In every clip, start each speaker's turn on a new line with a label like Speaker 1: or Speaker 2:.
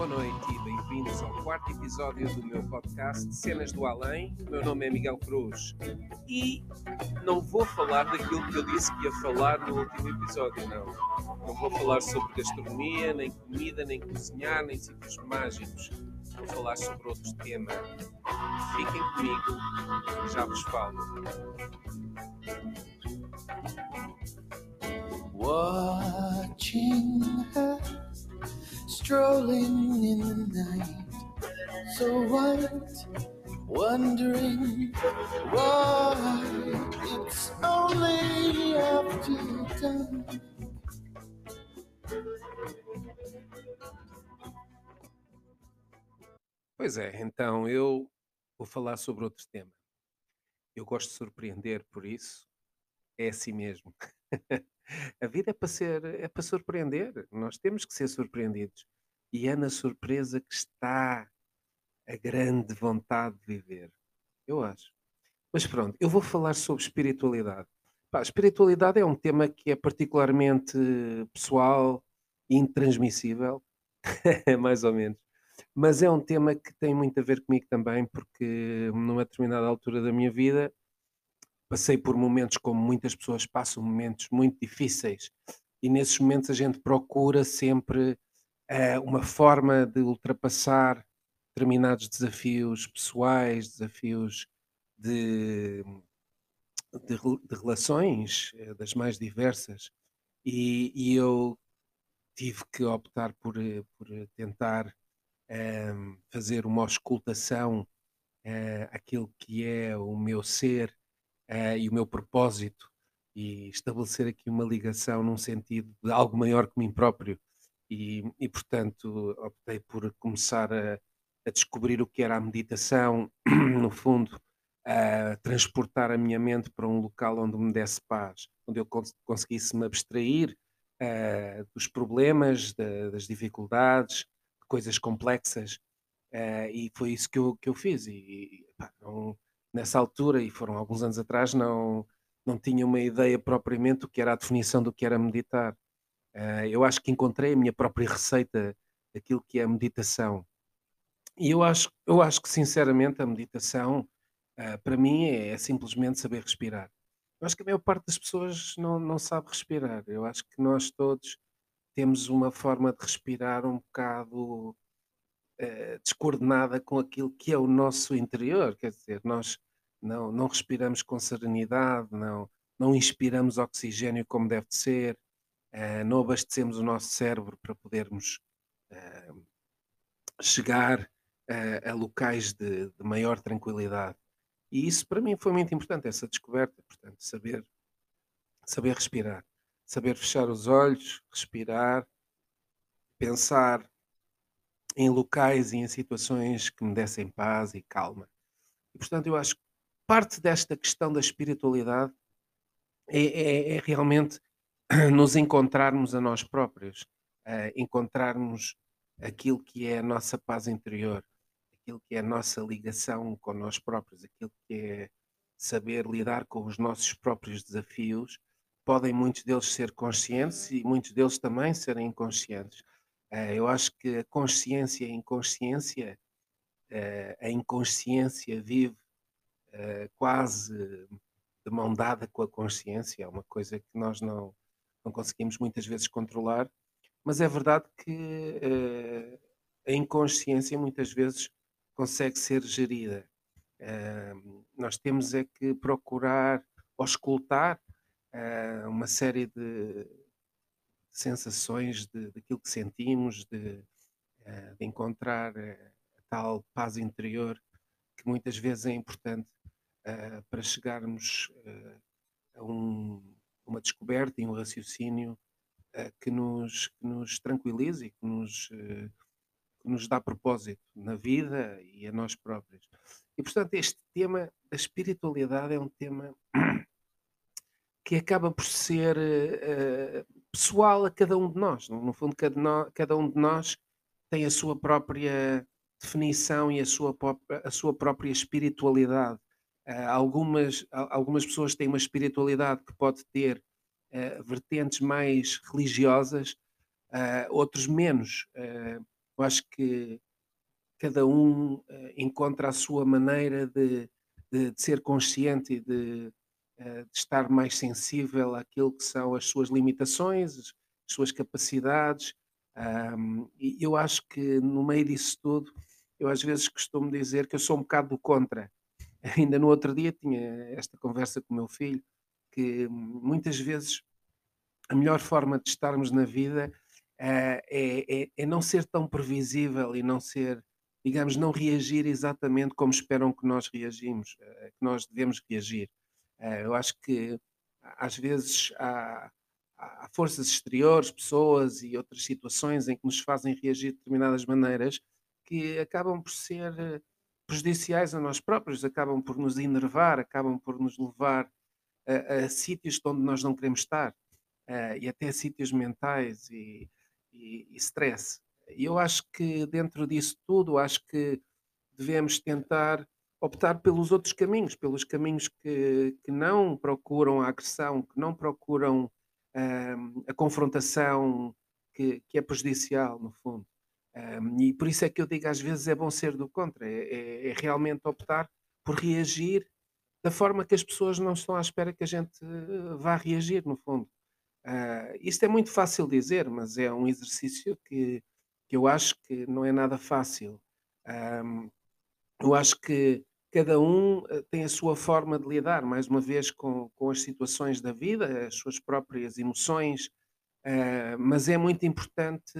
Speaker 1: boa noite e bem-vindos ao quarto episódio do meu podcast Cenas do Além. Meu nome é Miguel Cruz e não vou falar daquilo que eu disse que ia falar no último episódio, não. Não vou falar sobre gastronomia, nem comida, nem cozinhar, nem sítios mágicos. Vou falar sobre outro tema. Fiquem comigo, já vos falo.
Speaker 2: Watching her strolling in the night, so white, wondering why it's only after dark.
Speaker 1: Pois é, então eu vou falar sobre outro tema. Eu gosto de surpreender, por isso é assim mesmo. A vida é para ser, é para surpreender. Nós temos que ser surpreendidos. E é na surpresa que está a grande vontade de viver. Eu acho. Mas pronto, eu vou falar sobre espiritualidade. Pá, espiritualidade é um tema que é particularmente pessoal e intransmissível, mais ou menos. Mas é um tema que tem muito a ver comigo também, porque numa determinada altura da minha vida passei por momentos como muitas pessoas passam, momentos muito difíceis, e nesses momentos a gente procura sempre uma forma de ultrapassar determinados desafios pessoais, desafios de, de, de relações eh, das mais diversas, e, e eu tive que optar por, eh, por tentar ehm, fazer uma auscultação uh, àquilo que é o meu ser e o meu propósito e estabelecer aqui uma ligação num sentido de algo maior que mim próprio. E, e portanto, optei por começar a, a, descobrir o que era a meditação, no fundo, a transportar a minha mente para um local onde me desse paz, onde eu cons conseguisse me abstrair uh, dos problemas, das dificuldades, de coisas complexas. Uh, e foi isso que eu, que eu fiz. E, e pá, não, nessa altura, e foram alguns anos atrás, não, não tinha uma ideia propriamente do que era a definição do que era meditar. Uh, eu acho que encontrei a minha própria receita daquilo que é a meditação. E eu acho, eu acho que, sinceramente, a meditação, uh, para mim, é, é, simplesmente saber respirar. Eu acho que a maior parte das pessoas não, não sabe respirar. Eu acho que nós todos temos uma forma de respirar um bocado eh, descoordenada com aquilo que é o nosso interior, quer dizer, nós não, não respiramos com serenidade, não, não inspiramos oxigênio como deve ser, uh, não abastecemos o nosso cérebro para podermos uh, chegar a locais de, de, maior tranquilidade. E isso para mim foi muito importante, essa descoberta, portanto, saber, saber respirar, saber fechar os olhos, respirar, pensar em locais e em situações que me dessem paz e calma. E, portanto, eu acho que parte desta questão da espiritualidade é, é, é realmente nos encontrarmos a nós próprios, encontrarmos aquilo que é a nossa paz interior, aquilo que é a nossa ligação com nós próprios, aquilo que é saber lidar com os nossos próprios desafios. Podem muitos deles ser conscientes e muitos deles também serem inconscientes. Eh, eu acho que a consciência e a inconsciência, eh, a inconsciência vive eh, quase de mão dada com a consciência, é uma coisa que nós não, não conseguimos muitas vezes controlar, mas é verdade que a inconsciência muitas vezes consegue ser gerida. nós temos é que procurar auscultar uma série de, sensações de, daquilo que sentimos, de, uh, de encontrar uh, a tal paz interior que muitas vezes é importante uh, para chegarmos a um, uma descoberta e um raciocínio que, nos, que nos tranquilize e que nos, que nos dá propósito na vida e a nós próprios. E portanto, este tema da espiritualidade é um tema que acaba por ser uh, pessoal a cada um de nós. No fundo, cada um de nós tem a sua própria definição e a sua, a sua própria espiritualidade. Uh, algumas, algumas pessoas têm uma espiritualidade que pode ter uh, vertentes mais religiosas, uh, outros menos. Eu acho que cada um eh, encontra a sua maneira de, de, de ser consciente e de, eh, de, estar mais sensível àquilo que são as suas limitações, as suas capacidades. E eu acho que no meio disso tudo, eu às vezes costumo dizer que eu sou um bocado do contra. Ainda no outro dia tinha esta conversa com o meu filho, que muitas vezes a melhor forma de estarmos na vida uh, é, é, é, não ser tão previsível e não ser, digamos, não reagir exatamente como esperam que nós reagimos, uh, que nós devemos reagir. Uh, eu acho que às vezes há, há, forças exteriores, pessoas e outras situações em que nos fazem reagir de determinadas maneiras que acabam por ser prejudiciais a nós próprios, acabam por nos enervar, acabam por nos levar a, a sítios onde nós não queremos estar uh, e até sítios mentais e, e, e stress. E eu acho que dentro disso tudo, acho que devemos tentar optar pelos outros caminhos, pelos caminhos que, que não procuram a agressão, que não procuram uh, a confrontação que, que, é prejudicial, no fundo. Um, e por isso é que eu digo às vezes é bom ser do contra, é, é, é, realmente optar por reagir da forma que as pessoas não estão à espera que a gente eh, vá reagir, no fundo. Uh, isto é muito fácil dizer, mas é um exercício que, que eu acho que não é nada fácil. Um, eu acho que cada um eh, tem a sua forma de lidar, mais uma vez, com, com as situações da vida, as suas próprias emoções, uh, mas é muito importante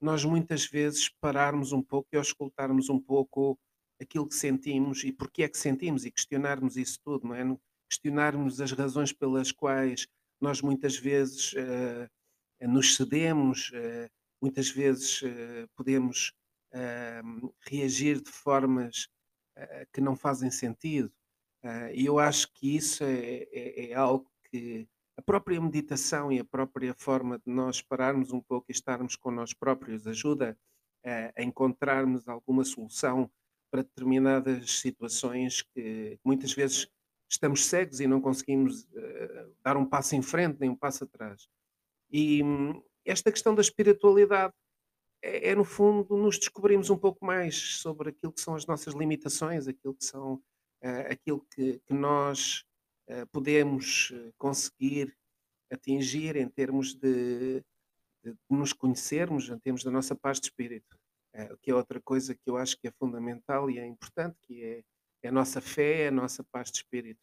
Speaker 1: nós muitas vezes pararmos um pouco e auscultarmos um pouco aquilo que sentimos e porque é que sentimos e questionarmos isso tudo, não é? Questionarmos as razões pelas quais nós muitas vezes uh, nos cedemos, uh, muitas vezes uh, podemos ehm, reagir de formas que não fazem sentido. e eu acho que isso é, é, é, algo que a própria meditação e a própria forma de nós pararmos um pouco e estarmos com nós próprios ajuda a encontrarmos alguma solução para determinadas situações que muitas vezes estamos cegos e não conseguimos uh, dar um passo em frente nem um passo atrás. E um, esta questão da espiritualidade é, é, no fundo, nos descobrimos um pouco mais sobre aquilo que são as nossas limitações, aquilo que são uh, aquilo que, que nós podemos conseguir atingir em termos de, de, nos conhecermos, em termos da nossa paz de espírito. que é outra coisa que eu acho que é fundamental e é importante, que é é a nossa fé, é a nossa paz de espírito.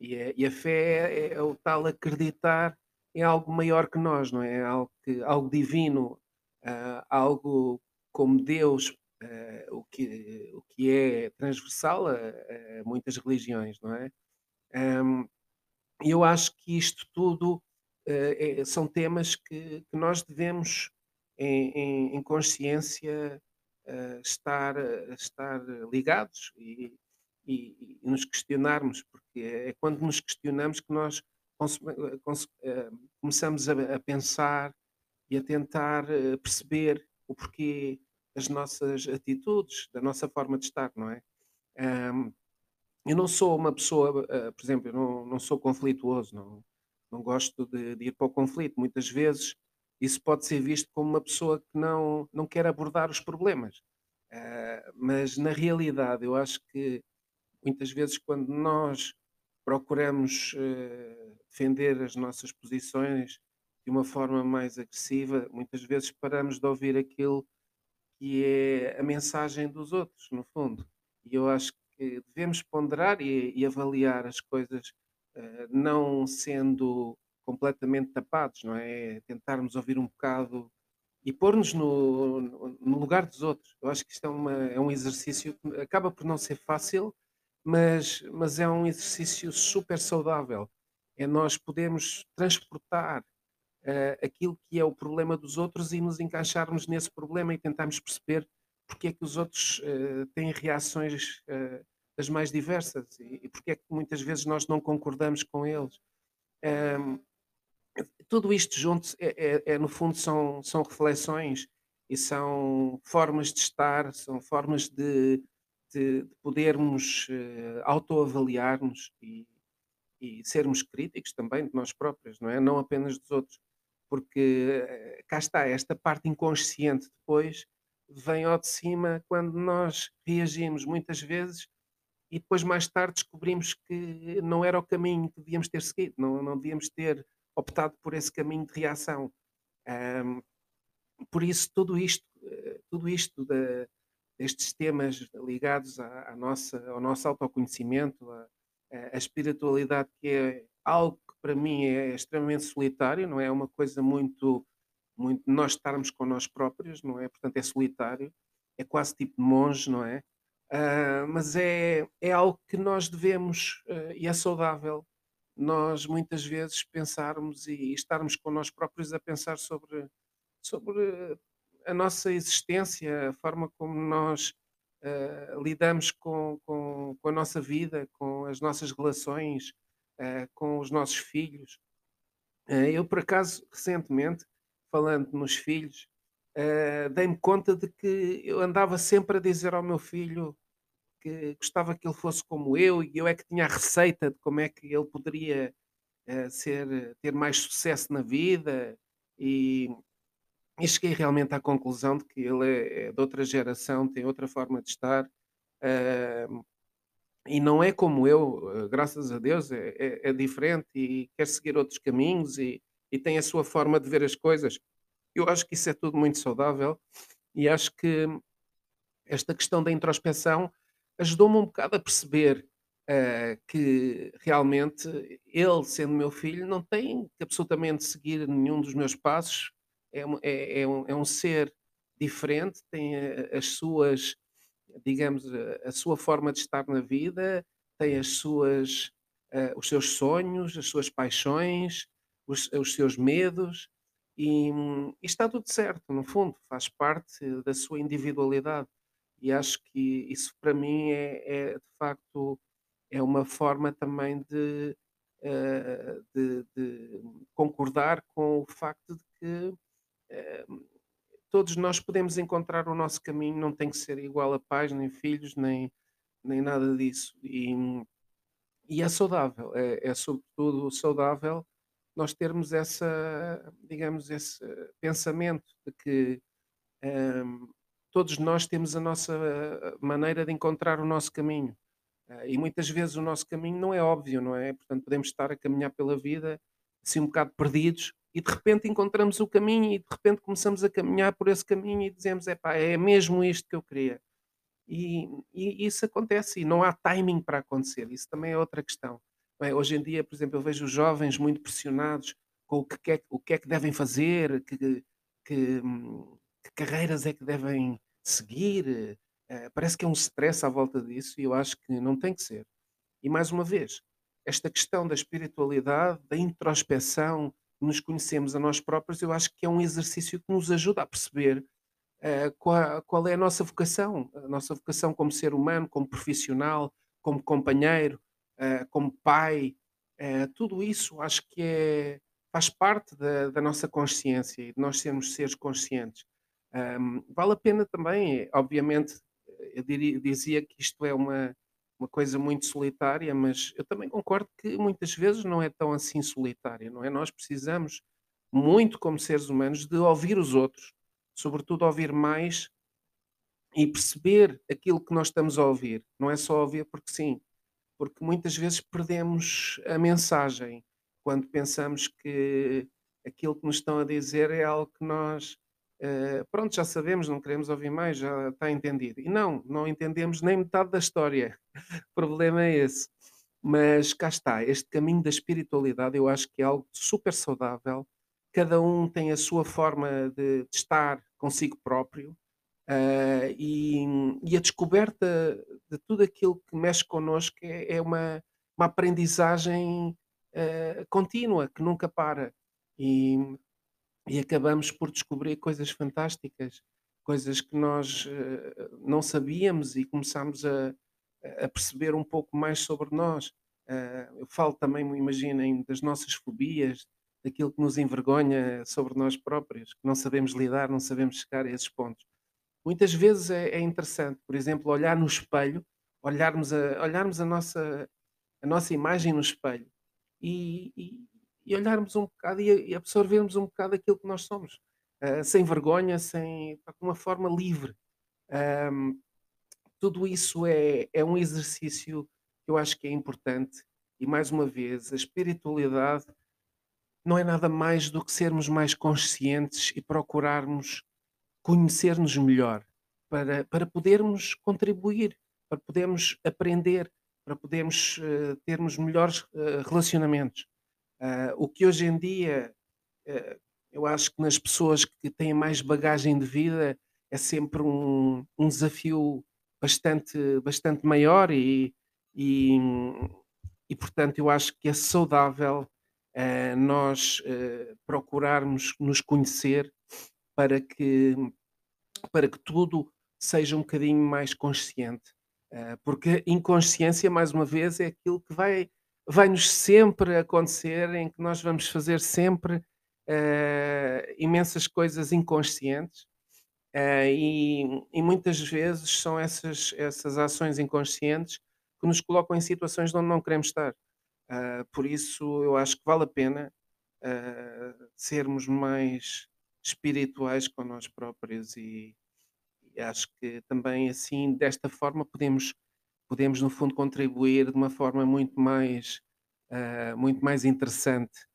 Speaker 1: E, é, e a fé é, é, o tal acreditar em algo maior que nós, não é? Algo, que, algo divino, uh, algo como Deus, uh, o, que, o que é transversal a, a muitas religiões, não é? E eu acho que isto tudo uh, é, são temas que, nós devemos, em, consciência, estar, estar ligados e, e, e, nos questionarmos, porque é quando nos questionamos que nós eh, começamos a, a pensar e a tentar eh, perceber o porquê das nossas atitudes, da nossa forma de estar, não é? Um, eu não sou uma pessoa, uh, por exemplo, eu não, não sou conflituoso, não, não gosto de, de, ir para o conflito. Muitas vezes isso pode ser visto como uma pessoa que não, não quer abordar os problemas. Uh, mas na realidade eu acho que muitas vezes quando nós procuramos uh, defender as nossas posições de uma forma mais agressiva, muitas vezes paramos de ouvir aquilo que é a mensagem dos outros, no fundo. E eu acho que devemos ponderar e, e avaliar as coisas uh, não sendo completamente tapados, não é? Tentarmos ouvir um bocado e pôr-nos no, no, lugar dos outros. Eu acho que isto é, uma, é um exercício que acaba por não ser fácil, mas, mas é um exercício super saudável. É nós podermos transportar uh, aquilo que é o problema dos outros e nos encaixarmos nesse problema e tentarmos perceber porque é que os outros uh, têm reações uh, as mais diversas e, e porque é que muitas vezes nós não concordamos com eles. Um, tudo isto junto, é, é, é, no fundo, são, são reflexões e são formas de estar, são formas de, de, de podermos uh, autoavaliar-nos e, e sermos críticos também de nós próprios, não é? Não apenas dos outros, porque cá está esta parte inconsciente depois vem ao de cima quando nós reagimos muitas vezes e depois mais tarde descobrimos que não era o caminho que devíamos ter seguido, não, não devíamos ter optado por esse caminho de reação. Um, por isso, tudo isto, eh, tudo isto de, destes temas ligados à, à, nossa, ao nosso autoconhecimento, à, à espiritualidade, que é algo que para mim é extremamente solitário, não é? é uma coisa muito, muito nós estarmos com nós próprios, não é? Portanto, é solitário, é quase tipo monge, não é? Uh, mas é, é algo que nós devemos, uh, e é saudável, nós muitas vezes pensarmos e estarmos com nós próprios a pensar sobre, sobre a nossa existência, a forma como nós uh, lidamos com, com, com, a nossa vida, com as nossas relações, com os nossos filhos. Eu, por acaso, recentemente, falando nos filhos, dei-me conta de que eu andava sempre a dizer ao meu filho que gostava que ele fosse como eu e eu é que tinha a receita de como é que ele poderia ser, ter mais sucesso na vida e e cheguei realmente à conclusão de que ele é, é de outra geração, tem outra forma de estar, uh, e não é como eu, uh, graças a Deus, é, é, é, diferente e quer seguir outros caminhos e, e tem a sua forma de ver as coisas. Eu acho que isso é tudo muito saudável e acho que esta questão da introspeção ajudou-me um bocado a perceber uh, que realmente ele, sendo meu filho, não tem que absolutamente seguir nenhum dos meus passos é, é, é, um, é um ser diferente, tem as suas, digamos, a, a sua forma de estar na vida, tem as suas, uh, os seus sonhos, as suas paixões, os, os seus medos, e, e, está tudo certo, no fundo, faz parte da sua individualidade. E acho que isso para mim é, é de facto é uma forma também de, uh, de, de, concordar com o facto de que todos nós podemos encontrar o nosso caminho, não tem que ser igual a pais, nem filhos, nem, nem nada disso. E, e é saudável, é, é sobretudo saudável nós termos essa, digamos, esse pensamento de que um, todos nós temos a nossa maneira de encontrar o nosso caminho. Uh, e muitas vezes o nosso caminho não é óbvio, não é? Portanto, podemos estar a caminhar pela vida assim um bocado perdidos e de repente encontramos o caminho e de repente começamos a caminhar por esse caminho e dizemos, é pá, é mesmo isto que eu queria. E, e, isso acontece e não há timing para acontecer, isso também é outra questão. Hoje em dia, por exemplo, eu vejo os jovens muito pressionados com o que, é, o que é que devem fazer, que, que, que carreiras é que devem seguir. Uh, parece que é um stress à volta disso e eu acho que não tem que ser. E mais uma vez, esta questão da espiritualidade, da introspeção, nos conhecemos a nós próprios, eu acho que é um exercício que nos ajuda a perceber uh, qual, qual, é a nossa vocação, a nossa vocação como ser humano, como profissional, como companheiro, como pai, uh, tudo isso acho que é, faz parte da, da, nossa consciência e de nós sermos seres conscientes. Vale a pena também, obviamente, eu diria, dizia que isto é uma, uma coisa muito solitária, mas eu também concordo que muitas vezes não é tão assim solitária, não é? Nós precisamos muito, como seres humanos, de ouvir os outros, sobretudo ouvir mais e perceber aquilo que nós estamos a ouvir. Não é só ouvir porque sim, porque muitas vezes perdemos a mensagem quando pensamos que aquilo que nos estão a dizer é algo que nós Uh, pronto, já sabemos, não queremos ouvir mais, já está entendido. E não, não entendemos nem metade da história. o problema é esse. Mas cá está, este caminho da espiritualidade eu acho que é algo super saudável. Cada um tem a sua forma de, de estar consigo próprio uh, e, e, a descoberta de tudo aquilo que mexe connosco é, é uma, uma aprendizagem uh, contínua, que nunca para. E e acabamos por descobrir coisas fantásticas, coisas que nós uh, não sabíamos e começamos a, a, perceber um pouco mais sobre nós. Eu falo também, imaginem, das nossas fobias, daquilo que nos envergonha sobre nós próprios, que não sabemos lidar, não sabemos chegar a esses pontos. Muitas vezes é, é interessante, por exemplo, olhar no espelho, olharmos a, olharmos a, nossa, a nossa imagem no espelho e, e olharmos um bocado e, absorvermos um bocado aquilo que nós somos. uh, sem vergonha, sem, de uma forma livre. Um, tudo isso é, é um exercício que eu acho que é importante e, mais uma vez, a espiritualidade não é nada mais do que sermos mais conscientes e procurarmos conhecer-nos melhor para, para podermos contribuir, para podermos aprender, para podermos uh, termos melhores uh, relacionamentos. Uh, o que hoje em dia eu acho que nas pessoas que têm mais bagagem de vida é sempre um, um desafio bastante, bastante maior e, e, e, portanto, eu acho que é saudável nós procurarmos nos conhecer para que, para que tudo seja um bocadinho mais consciente. Uh, porque inconsciência, mais uma vez, é aquilo que vai, vai nos sempre acontecer, em que nós vamos fazer sempre imensas coisas inconscientes. e, e muitas vezes são essas, essas ações inconscientes que nos colocam em situações onde não queremos estar. Uh, por isso, eu acho que vale a pena uh, sermos mais espirituais com nós próprios e, e, acho que também assim, desta forma, podemos, podemos no fundo contribuir de uma forma muito mais, uh, muito mais interessante,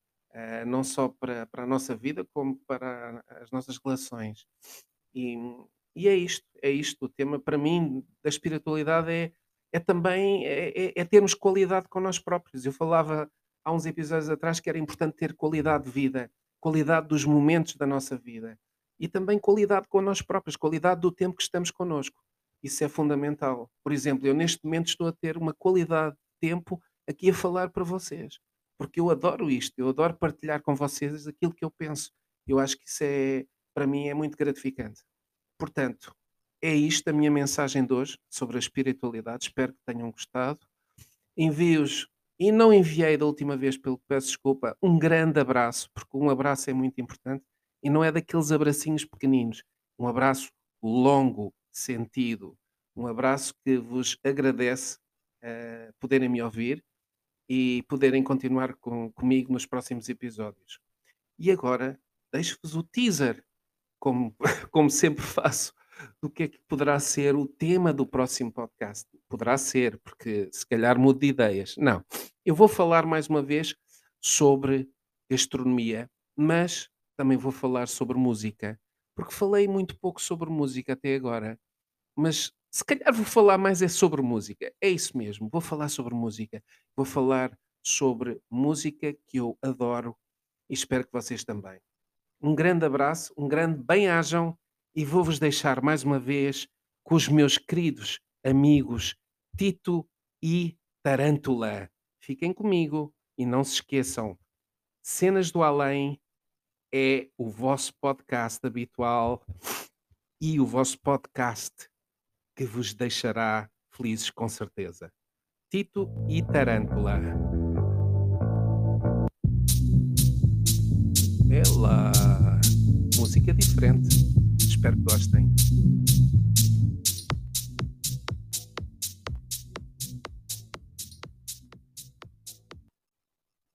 Speaker 1: não só para, para a nossa vida, como para as nossas relações. E, e é isto, é isto. O tema para mim da espiritualidade é é também é, é, é termos qualidade com nós próprios. Eu falava há uns episódios atrás que era importante ter qualidade de vida, qualidade dos momentos da nossa vida e também qualidade com nós próprios, qualidade do tempo que estamos connosco. Isso é fundamental. Por exemplo, eu neste momento estou a ter uma qualidade de tempo aqui a falar para vocês, porque eu adoro isto, eu adoro partilhar com vocês aquilo que eu penso. Eu acho que isso é, para mim, é muito gratificante. Portanto, é isto a minha mensagem de hoje sobre a espiritualidade. Espero que tenham gostado. Envio-os, e não enviei da última vez, pelo que peço desculpa, um grande abraço, porque um abraço é muito importante e não é daqueles abracinhos pequeninos. Um abraço longo, sentido. Um abraço que vos agradece uh, poderem me ouvir e poderem continuar com, comigo nos próximos episódios. E agora, deixo-vos o teaser, como, como sempre faço, do que é que poderá ser o tema do próximo podcast. Poderá ser, porque se calhar mudo de ideias. Não. Eu vou falar mais uma vez sobre gastronomia, mas também vou falar sobre música, porque falei muito pouco sobre música até agora. Mas se calhar vou falar mais é sobre música. É isso mesmo, vou falar sobre música. Vou falar sobre música que eu adoro e espero que vocês também. Um grande abraço, um grande bem-ajam e vou-vos deixar mais uma vez com os meus queridos amigos Tito e Tarântula. Fiquem comigo e não se esqueçam: Cenas do Além é o vosso podcast habitual e o vosso podcast que vos deixará felizes com certeza. Tito e Tarântula. Ela música diferente. Espero que gostem.